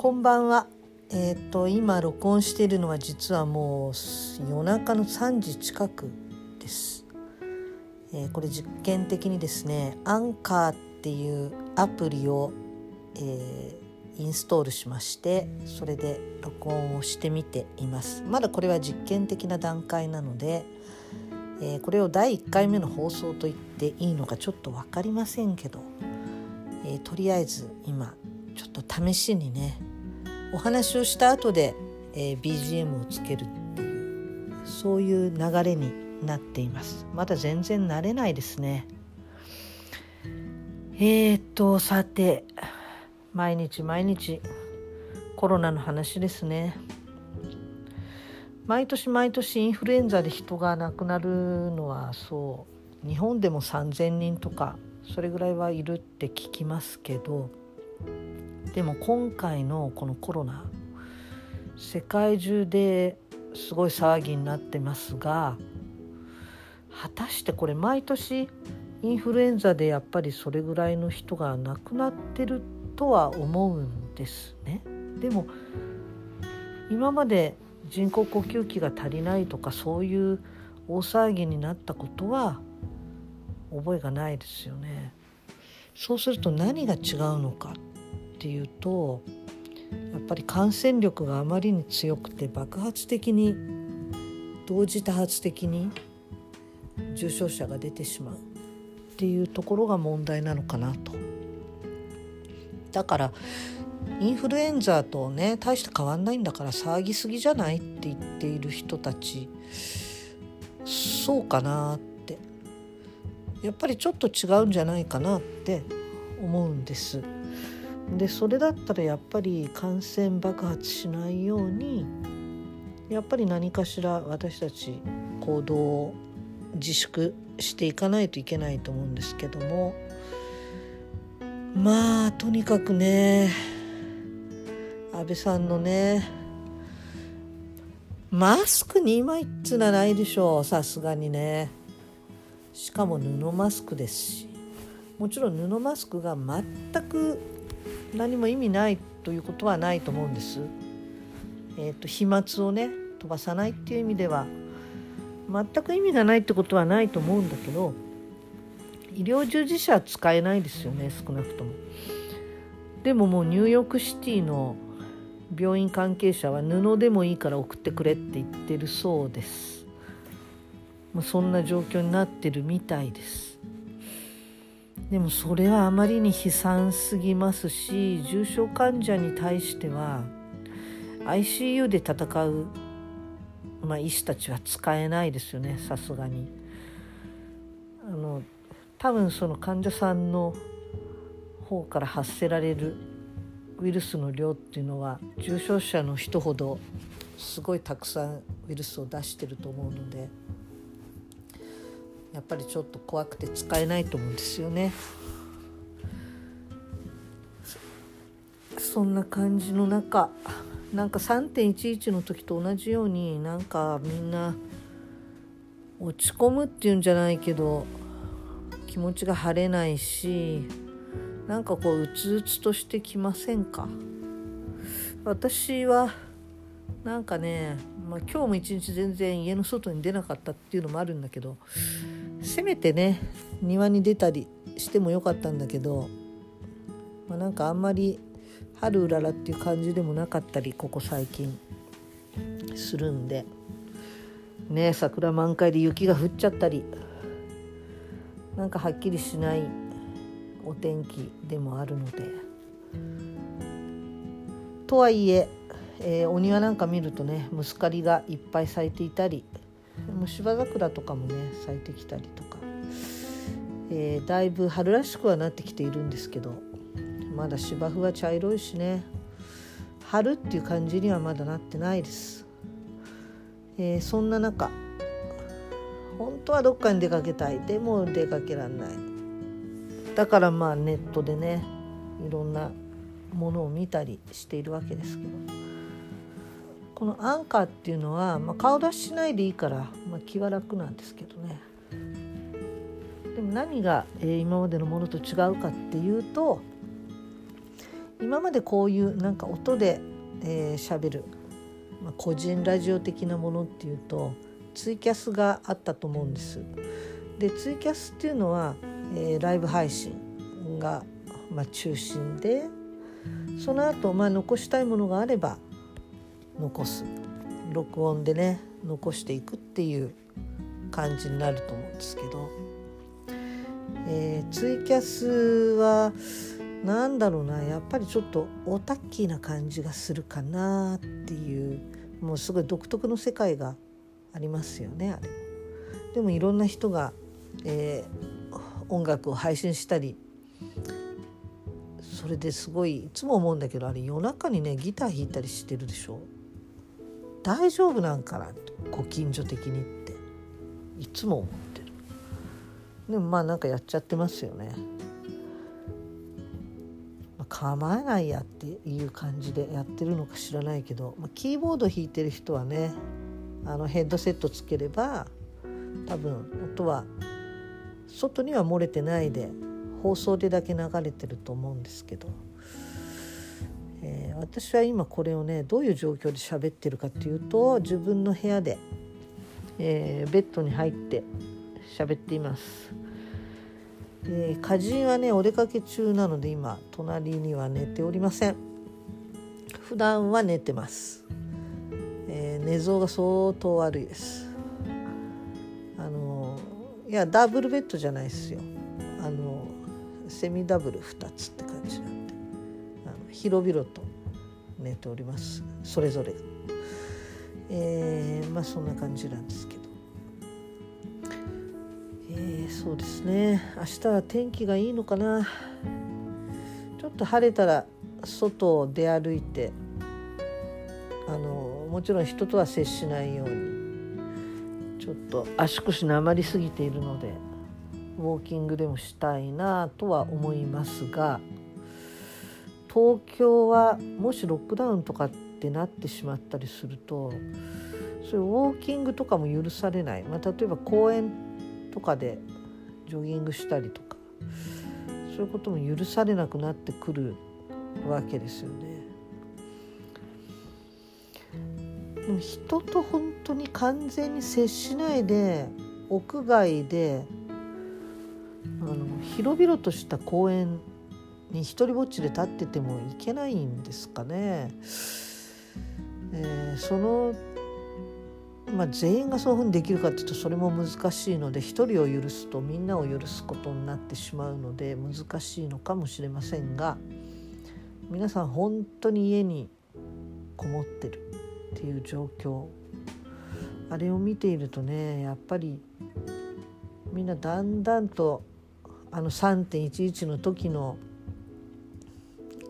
こんばんは。えっ、ー、と今録音しているのは実はもう夜中の3時近くです。えー、これ実験的にですねアンカーっていうアプリを、えー、インストールしましてそれで録音をしてみています。まだこれは実験的な段階なので、え、これを第1回目の放送と言っていいのかちょっと分かりませんけど、えとりあえず今ちょっと試しにねお話をした後で、えー、BGM をつけるっていうそういう流れになっています。まだ全然慣れないですね。えー、っとさて毎日毎日コロナの話ですね。毎年毎年インフルエンザで人が亡くなるのはそう日本でも3,000人とかそれぐらいはいるって聞きますけどでも今回のこのコロナ世界中ですごい騒ぎになってますが果たしてこれ毎年インフルエンザでやっぱりそれぐらいの人が亡くなってるとは思うんですね。でも今まで人工呼吸器が足りないとかそういう大騒ぎになったことは覚えがないですよね。そうすると何が違うのかっていうとやっぱり感染力があまりに強くて爆発的に同時多発的に重症者が出てしまうっていうところが問題なのかなと。だからインフルエンザとね大して変わんないんだから騒ぎすぎじゃないって言っている人たちそうかなってやっぱりちょっと違うんじゃないかなって思うんです。でそれだったらやっぱり感染爆発しないようにやっぱり何かしら私たち行動を自粛していかないといけないと思うんですけどもまあとにかくね安倍さんのねマスク2枚っつうのはないでしょうさすがにねしかも布マスクですしもちろん布マスクが全く何も意味ないということはないと思うんです。えーと、飛沫をね飛ばさないっていう意味では全く意味がないってことはないと思うんだけど医療従事者は使えないですよね少なくとも。でももうニューヨークシティの病院関係者は布でもいいから送ってくれって言ってるそうです。もうそんな状況になってるみたいです。でもそれはあまりに悲惨すぎますし重症患者に対しては ICU で戦う、まあ、医師たちは使えないですよねさすがに。あの多分その患者さんの方から発せられるウイルスの量っていうのは重症者の人ほどすごいたくさんウイルスを出してると思うので。やっぱりちょっと怖くて使えないと思うんですよね。そんな感じの中なんか3.11の時と同じようになんかみんな落ち込むっていうんじゃないけど気持ちが晴れないしなんかこううつうつとしてきませんか？私はなんかね、まあ、今日も一日全然家の外に出なかったっていうのもあるんだけどせめてね庭に出たりしてもよかったんだけど、まあ、なんかあんまり春うららっていう感じでもなかったりここ最近するんで。ね桜満開で雪が降っちゃったりなんかはっきりしないお天気でもあるので。とはいええー、お庭なんか見るとねムスカリがいっぱい咲いていたりも芝桜とかもね咲いてきたりとか、えー、だいぶ春らしくはなってきているんですけどまだ芝生は茶色いしね。春っていう感じにはまだなってないです、えー、そんな中本当はどっかに出かけたい。でも出かけらんない。だからまあネットでねいろんなものを見たりしているわけですけど。このアンカーっていうのは、まあ、顔出ししないでいいから、まあ、気は楽なんですけどねでも何が、えー、今までのものと違うかっていうと今までこういうなんか音で喋、えー、る、まあ、個人ラジオ的なものっていうとツイキャスがあったと思うんです。でツイキャスっていうのは、えー、ライブ配信が、まあ、中心でその後、まあ残したいものがあれば残す。録音でね残していくっていう感じになると思うんですけど、えー、ツイキャスは何だろうなやっぱりちょっとオタッキーな感じがするかなっていうもうすごい独特の世界がありますよねあれ。でもいろんな人が、えー、音楽を配信したりそれですごいいつも思うんだけどあれ夜中にねギター弾いたりしてるでしょ。大丈夫なんかなご近所的にって。いつも思ってる。でもまあなんかやっちゃってますよね。構えないやっていう感じでやってるのか知らないけど、まあ、キーボード弾いてる人はねあのヘッドセットつければ多分音は外には漏れてないで放送でだけ流れてると思うんですけど、えー、私は今これをねどういう状況で喋ってるかっていうと自分の部屋で、えー、ベッドに入って喋っています。えー、家人はねお出かけ中なので今隣には寝ておりません。普段は寝てます、えー、寝相が相当悪いです。あのいやダブルベッドじゃないですよ。あのセミダブル2つって感じなんで。広々と寝ております。それぞれ。えー、まあそんな感じなんですけど。そうですね。明日は天気がいいのかな。ちょっと晴れたら外を出歩いてあのもちろん人とは接しないようにちょっと足腰なまりすぎているのでウォーキングでもしたいなとは思いますが東京はもしロックダウンとかってなってしまったりするとそういうウォーキングとかも許されない、まあ、例えば公園とかでジョギングしたりとかそういうことも許されなくなってくるわけですよね。でも人と本当に完全に接しないで屋外であの広々とした公園に一人ぼっちで立っててもいけないんですかね。えー、そのまあ、全員がそういうふうにできるかっていうとそれも難しいので一人を許すとみんなを許すことになってしまうので難しいのかもしれませんが皆さん本当に家にこもってるっていう状況あれを見ているとねやっぱりみんなだんだんとあの3.11の時の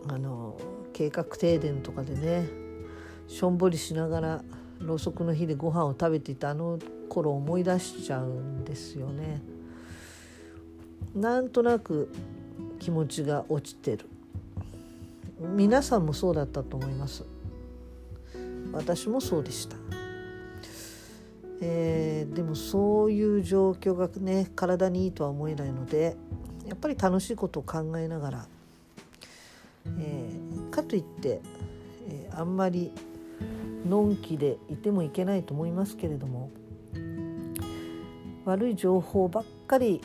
あの計画停電とかでねしょんぼりしながらろうそくの火でご飯を食べていたあの頃思い出しちゃうんですよね。なんとなく気持ちが落ちてる。皆さんもそうだったと思います。私もそうでした、えー、でもそういう状況がね体にいいとは思えないのでやっぱり楽しいことを考えながら、といって、えー、あんまりのんきでいてもいけないと思いますけれども悪い情報ばっかり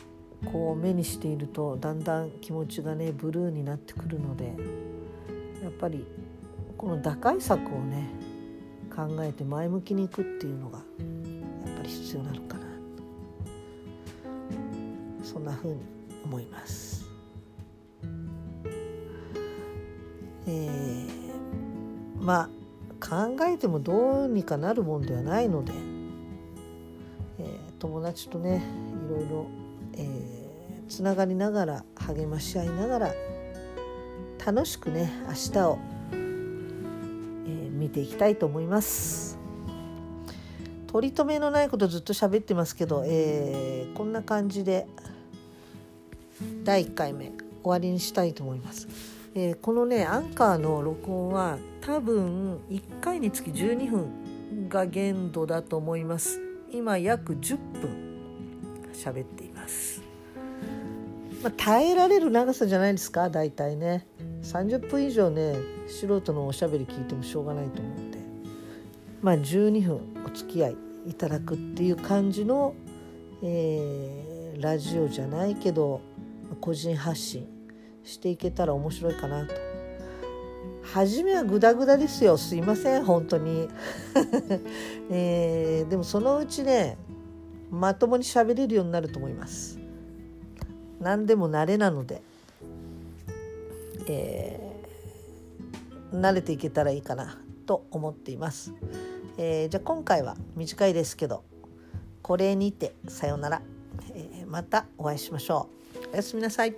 こう目にしているとだんだん気持ちがねブルーになってくるのでやっぱりこの打開策をね考えて前向きにいくっていうのがやっぱり必要なのかなそんな風に思います。えー、まあ考えてもどうにかなるもんではないので、えー、友達とねいろいろ、えー、つながりながら励まし合いながら楽しくね明日を、えー、見ていきたいと思います。取り留めのないことずっと喋ってますけど、えー、こんな感じで第1回目終わりにしたいと思います。えー、このねアンカーの録音は多分1回につき12分が限度だと思います。今約10分喋っています、まあ、耐えられる長さじゃないですか大体ね。30分以上ね素人のおしゃべり聞いてもしょうがないと思うんでまあ12分お付き合いいただくっていう感じの、えー、ラジオじゃないけど個人発信していけたら面白いかなと。初めはグダグダですよ。すいません。本当に、えー、でもそのうちねまともに喋れるようになると思います。何でも慣れなので、えー、慣れていけたらいいかなと思っています、えー、じゃあ今回は短いですけどこれにてさようなら、えー、またお会いしましょう。おやすみなさい。